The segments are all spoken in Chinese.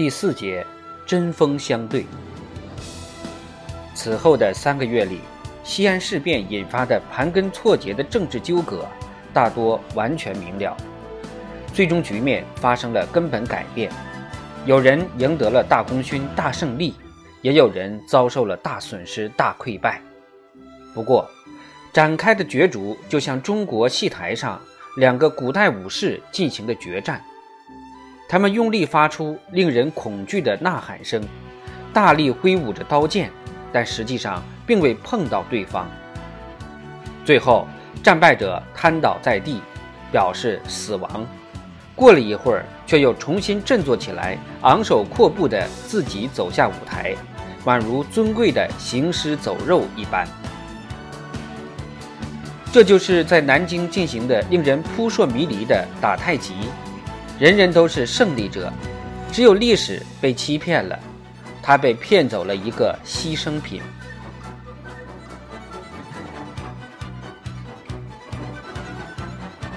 第四节，针锋相对。此后的三个月里，西安事变引发的盘根错节的政治纠葛，大多完全明了。最终局面发生了根本改变，有人赢得了大功勋、大胜利，也有人遭受了大损失、大溃败。不过，展开的角逐就像中国戏台上两个古代武士进行的决战。他们用力发出令人恐惧的呐喊声，大力挥舞着刀剑，但实际上并未碰到对方。最后，战败者瘫倒在地，表示死亡。过了一会儿，却又重新振作起来，昂首阔步地自己走下舞台，宛如尊贵的行尸走肉一般。这就是在南京进行的令人扑朔迷离的打太极。人人都是胜利者，只有历史被欺骗了，他被骗走了一个牺牲品。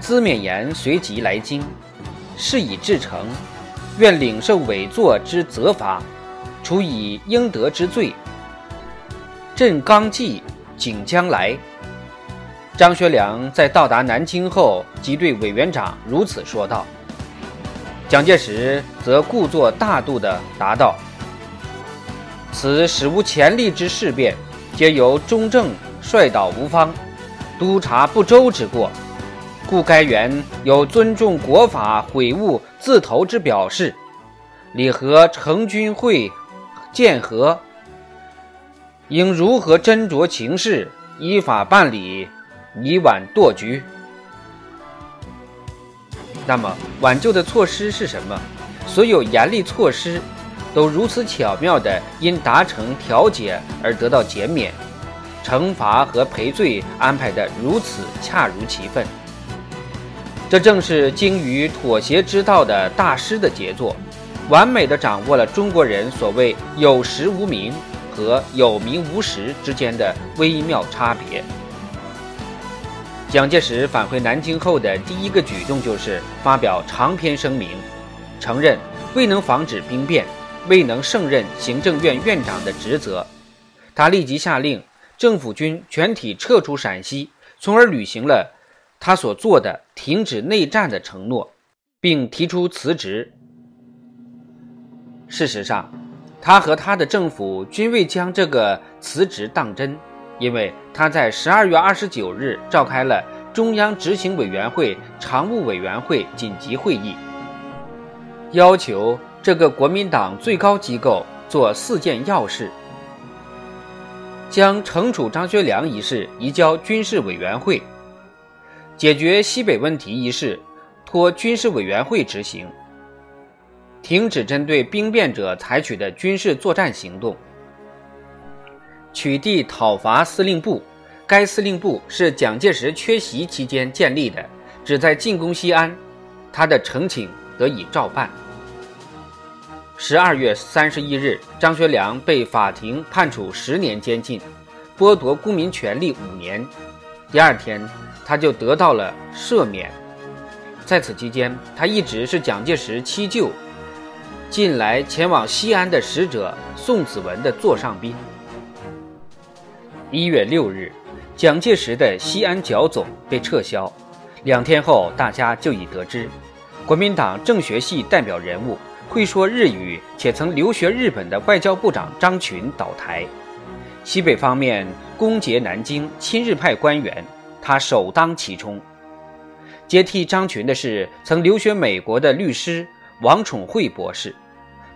资勉言随即来京，事已至成，愿领受委座之责罚，处以应得之罪。朕刚继，景将来。张学良在到达南京后，即对委员长如此说道。蒋介石则故作大度地答道：“此史无前例之事变，皆由中正率导无方，督察不周之过，故该员有尊重国法、悔悟自投之表示。李和成军会见和，应如何斟酌情势，依法办理，以挽堕局。”那么挽救的措施是什么？所有严厉措施都如此巧妙地因达成调解而得到减免，惩罚和赔罪安排得如此恰如其分。这正是精于妥协之道的大师的杰作，完美地掌握了中国人所谓有实无名和有名无实之间的微妙差别。蒋介石返回南京后的第一个举动就是发表长篇声明，承认未能防止兵变，未能胜任行政院院长的职责。他立即下令政府军全体撤出陕西，从而履行了他所做的停止内战的承诺，并提出辞职。事实上，他和他的政府均未将这个辞职当真。因为他在十二月二十九日召开了中央执行委员会常务委员会紧急会议，要求这个国民党最高机构做四件要事：将惩处张学良一事移交军事委员会，解决西北问题一事托军事委员会执行，停止针对兵变者采取的军事作战行动。取缔讨伐司令部，该司令部是蒋介石缺席期间建立的，旨在进攻西安。他的呈请得以照办。十二月三十一日，张学良被法庭判处十年监禁，剥夺公民权利五年。第二天，他就得到了赦免。在此期间，他一直是蒋介石七舅近来前往西安的使者宋子文的座上宾。一月六日，蒋介石的西安剿总被撤销。两天后，大家就已得知，国民党政学系代表人物、会说日语且曾留学日本的外交部长张群倒台。西北方面攻劫南京，亲日派官员，他首当其冲。接替张群的是曾留学美国的律师王宠惠博士，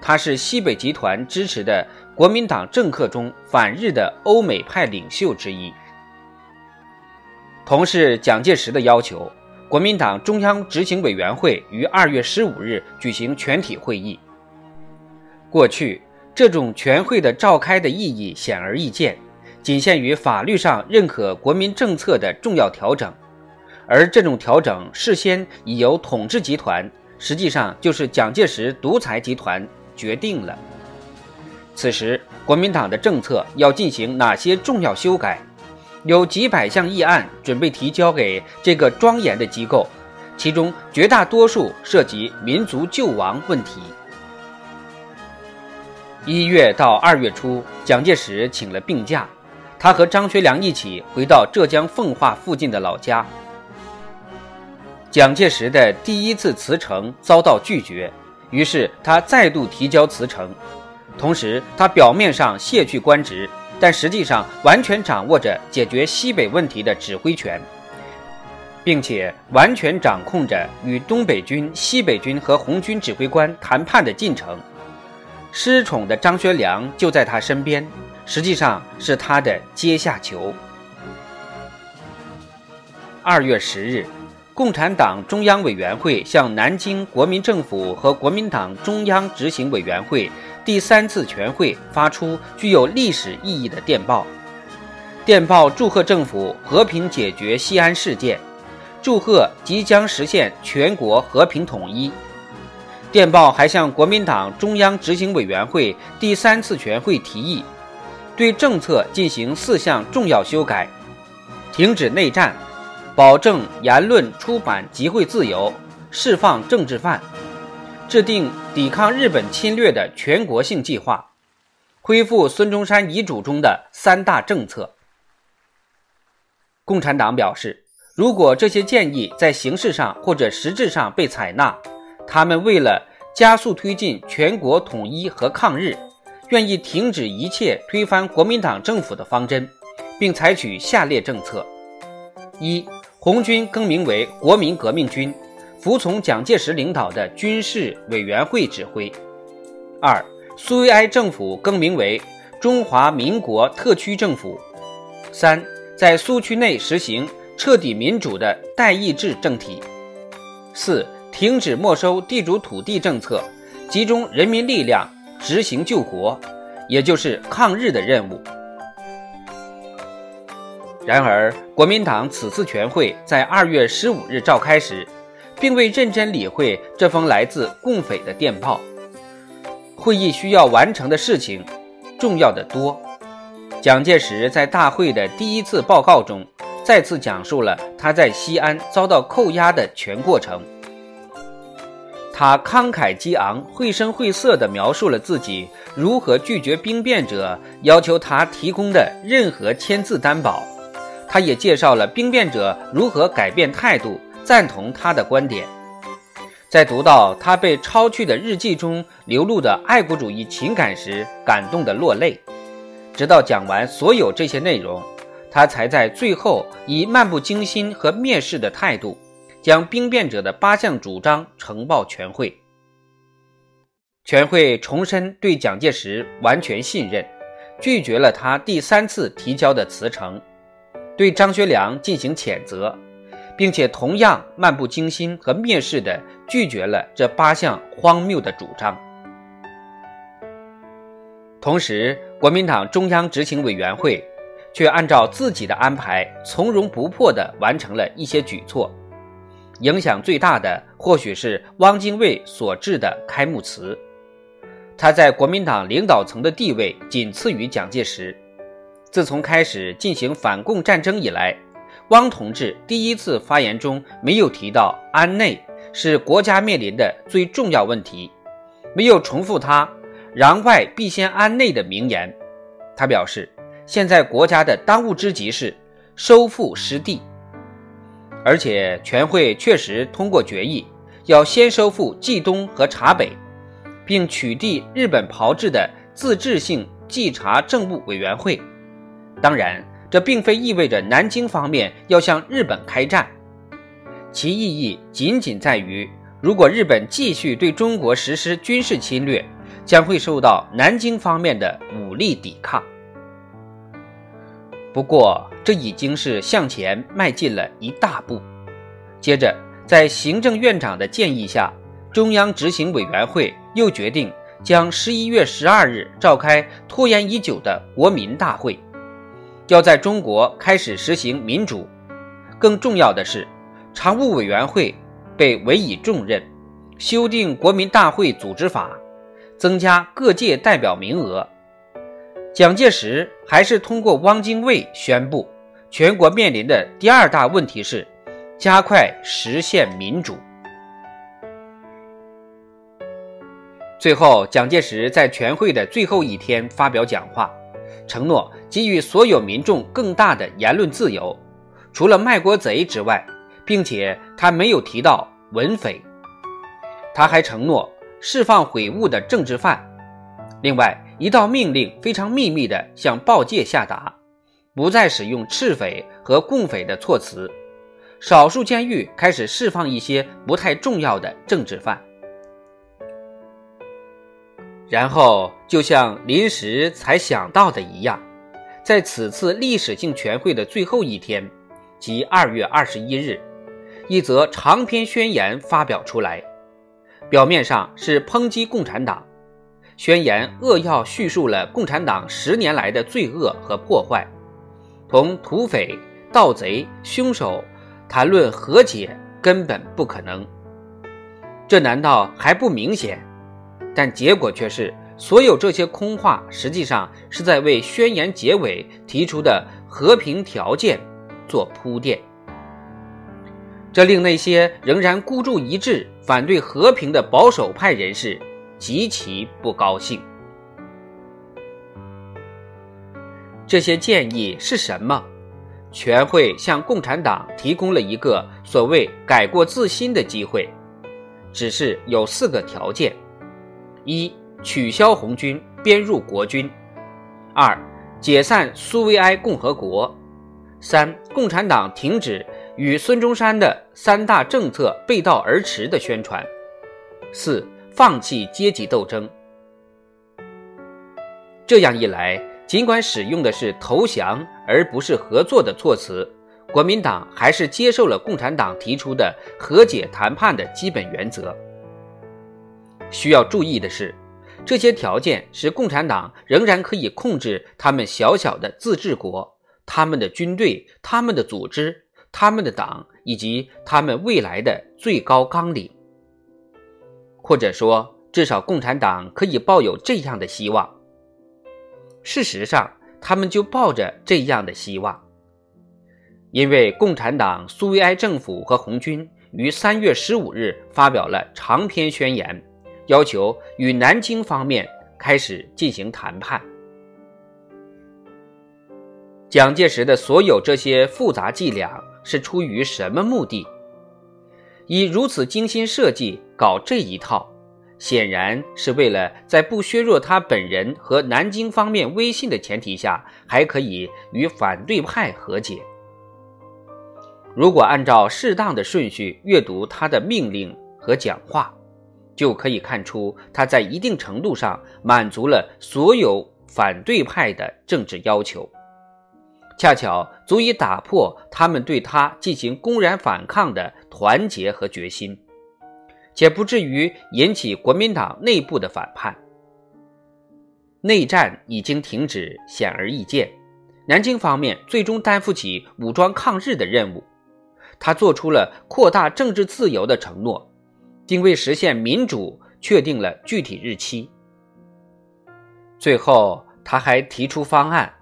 他是西北集团支持的。国民党政客中反日的欧美派领袖之一，同是蒋介石的要求，国民党中央执行委员会于二月十五日举行全体会议。过去这种全会的召开的意义显而易见，仅限于法律上认可国民政策的重要调整，而这种调整事先已由统治集团，实际上就是蒋介石独裁集团决定了。此时，国民党的政策要进行哪些重要修改？有几百项议案准备提交给这个庄严的机构，其中绝大多数涉及民族救亡问题。一月到二月初，蒋介石请了病假，他和张学良一起回到浙江奉化附近的老家。蒋介石的第一次辞呈遭到拒绝，于是他再度提交辞呈，同时他表面上卸去官职，但实际上完全掌握着解决西北问题的指挥权，并且完全掌控着与东北军、西北军和红军指挥官谈判的进程。失宠的张学良就在他身边，实际上是他的阶下囚。二月十日，共产党中央委员会向南京国民政府和国民党中央执行委员会第三次全会发出具有历史意义的电报。电报祝贺政府和平解决西安事件，祝贺即将实现全国和平统一。电报还向国民党中央执行委员会第三次全会提议，对政策进行四项重要修改：停止内战，保证言论、出版、集会自由，释放政治犯，制定抵抗日本侵略的全国性计划，恢复孙中山遗嘱中的三大政策。共产党表示，如果这些建议在形式上或者实质上被采纳，他们为了加速推进全国统一和抗日，愿意停止一切推翻国民党政府的方针，并采取下列政策：一、红军更名为国民革命军，服从蒋介石领导的军事委员会指挥；二、苏维埃政府更名为中华民国特区政府；三、在苏区内实行彻底民主的代议制政体；四。停止没收地主土地政策，集中人民力量执行救国，也就是抗日的任务。然而，国民党此次全会在二月十五日召开时，并未认真理会这封来自共匪的电报。会议需要完成的事情重要的多。蒋介石在大会的第一次报告中，再次讲述了他在西安遭到扣押的全过程。他慷慨激昂、绘声绘色地描述了自己如何拒绝兵变者要求他提供的任何签字担保，他也介绍了兵变者如何改变态度，赞同他的观点。在读到他被抄去的日记中流露的爱国主义情感时，感动得落泪。直到讲完所有这些内容，他才在最后以漫不经心和蔑视的态度。将兵变者的八项主张呈报全会，全会重申对蒋介石完全信任，拒绝了他第三次提交的辞呈，对张学良进行谴责，并且同样漫不经心和蔑视地拒绝了这八项荒谬的主张。同时，国民党中央执行委员会却按照自己的安排，从容不迫地完成了一些举措。影响最大的或许是汪精卫所致的开幕词，他在国民党领导层的地位仅次于蒋介石。自从开始进行反共战争以来，汪同志第一次发言中没有提到安内是国家面临的最重要问题，没有重复他“攘外必先安内”的名言。他表示，现在国家的当务之急是收复失地。而且全会确实通过决议，要先收复冀东和察北，并取缔日本炮制的自治性稽查政务委员会。当然，这并非意味着南京方面要向日本开战，其意义仅仅在于，如果日本继续对中国实施军事侵略，将会受到南京方面的武力抵抗。不过，这已经是向前迈进了一大步。接着，在行政院长的建议下，中央执行委员会又决定将十一月十二日召开拖延已久的国民大会，要在中国开始实行民主。更重要的是，常务委员会被委以重任，修订国民大会组织法，增加各界代表名额。蒋介石还是通过汪精卫宣布，全国面临的第二大问题是加快实现民主。最后，蒋介石在全会的最后一天发表讲话，承诺给予所有民众更大的言论自由，除了卖国贼之外，并且他没有提到文匪。他还承诺释放悔悟的政治犯。另外，一道命令非常秘密地向报界下达，不再使用赤匪和共匪的措辞，少数监狱开始释放一些不太重要的政治犯。然后，就像临时才想到的一样，在此次历史性全会的最后一天，即二月二十一日，一则长篇宣言发表出来。表面上是抨击共产党，宣言扼要叙述了共产党十年来的罪恶和破坏，同土匪、盗贼、凶手谈论和解根本不可能。这难道还不明显？但结果却是，所有这些空话实际上是在为宣言结尾提出的和平条件做铺垫。这令那些仍然孤注一掷反对和平的保守派人士极其不高兴。这些建议是什么？全会向共产党提供了一个所谓改过自新的机会，只是有四个条件。一、取消红军编入国军；二、解散苏维埃共和国；三、共产党停止与孙中山的三大政策背道而驰的宣传；四、放弃阶级斗争。这样一来，尽管使用的是投降而不是合作的措辞，国民党还是接受了共产党提出的和解谈判的基本原则。需要注意的是，这些条件使共产党仍然可以控制他们小小的自治国、他们的军队、他们的组织、他们的党以及他们未来的最高纲领。或者说，至少共产党可以抱有这样的希望。事实上，他们就抱着这样的希望，因为共产党苏维埃政府和红军于三月十五日发表了长篇宣言。要求与南京方面开始进行谈判。蒋介石的所有这些复杂伎俩是出于什么目的？以如此精心设计搞这一套，显然是为了在不削弱他本人和南京方面威信的前提下，还可以与反对派和解。如果按照适当的顺序阅读他的命令和讲话。就可以看出，他在一定程度上满足了所有反对派的政治要求，恰巧足以打破他们对他进行公然反抗的团结和决心，且不至于引起国民党内部的反叛。内战已经停止，显而易见，南京方面最终担负起武装抗日的任务，他做出了扩大政治自由的承诺。并为实现民主确定了具体日期。最后，他还提出方案，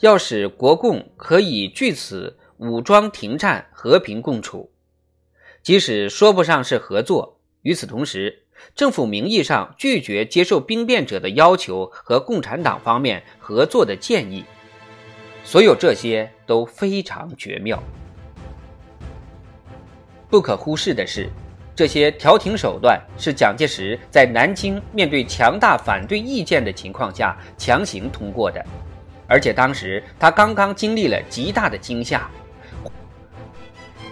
要使国共可以据此武装停战、和平共处，即使说不上是合作。与此同时，政府名义上拒绝接受兵变者的要求和共产党方面合作的建议。所有这些都非常绝妙。不可忽视的是。这些调停手段是蒋介石在南京面对强大反对意见的情况下强行通过的，而且当时他刚刚经历了极大的惊吓，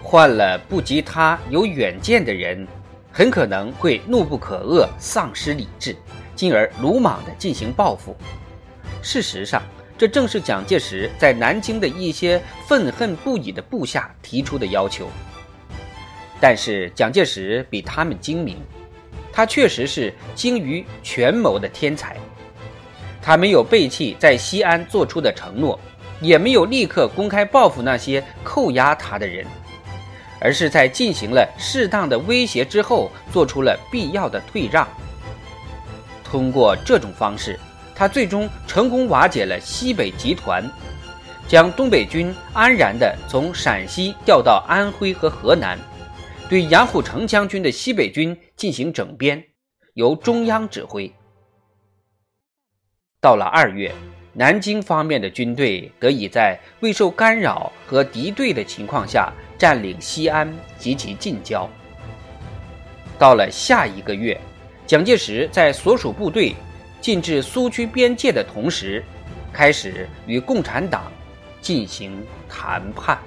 换了不及他有远见的人，很可能会怒不可遏、丧失理智，进而鲁莽地进行报复。事实上，这正是蒋介石在南京的一些愤恨不已的部下提出的要求。但是蒋介石比他们精明，他确实是精于权谋的天才。他没有背弃在西安做出的承诺，也没有立刻公开报复那些扣押他的人，而是在进行了适当的威胁之后，做出了必要的退让。通过这种方式，他最终成功瓦解了西北集团，将东北军安然地从陕西调到安徽和河南。对杨虎城将军的西北军进行整编，由中央指挥。到了二月，南京方面的军队得以在未受干扰和敌对的情况下占领西安及其近郊。到了下一个月，蒋介石在所属部队进至苏区边界的同时，开始与共产党进行谈判。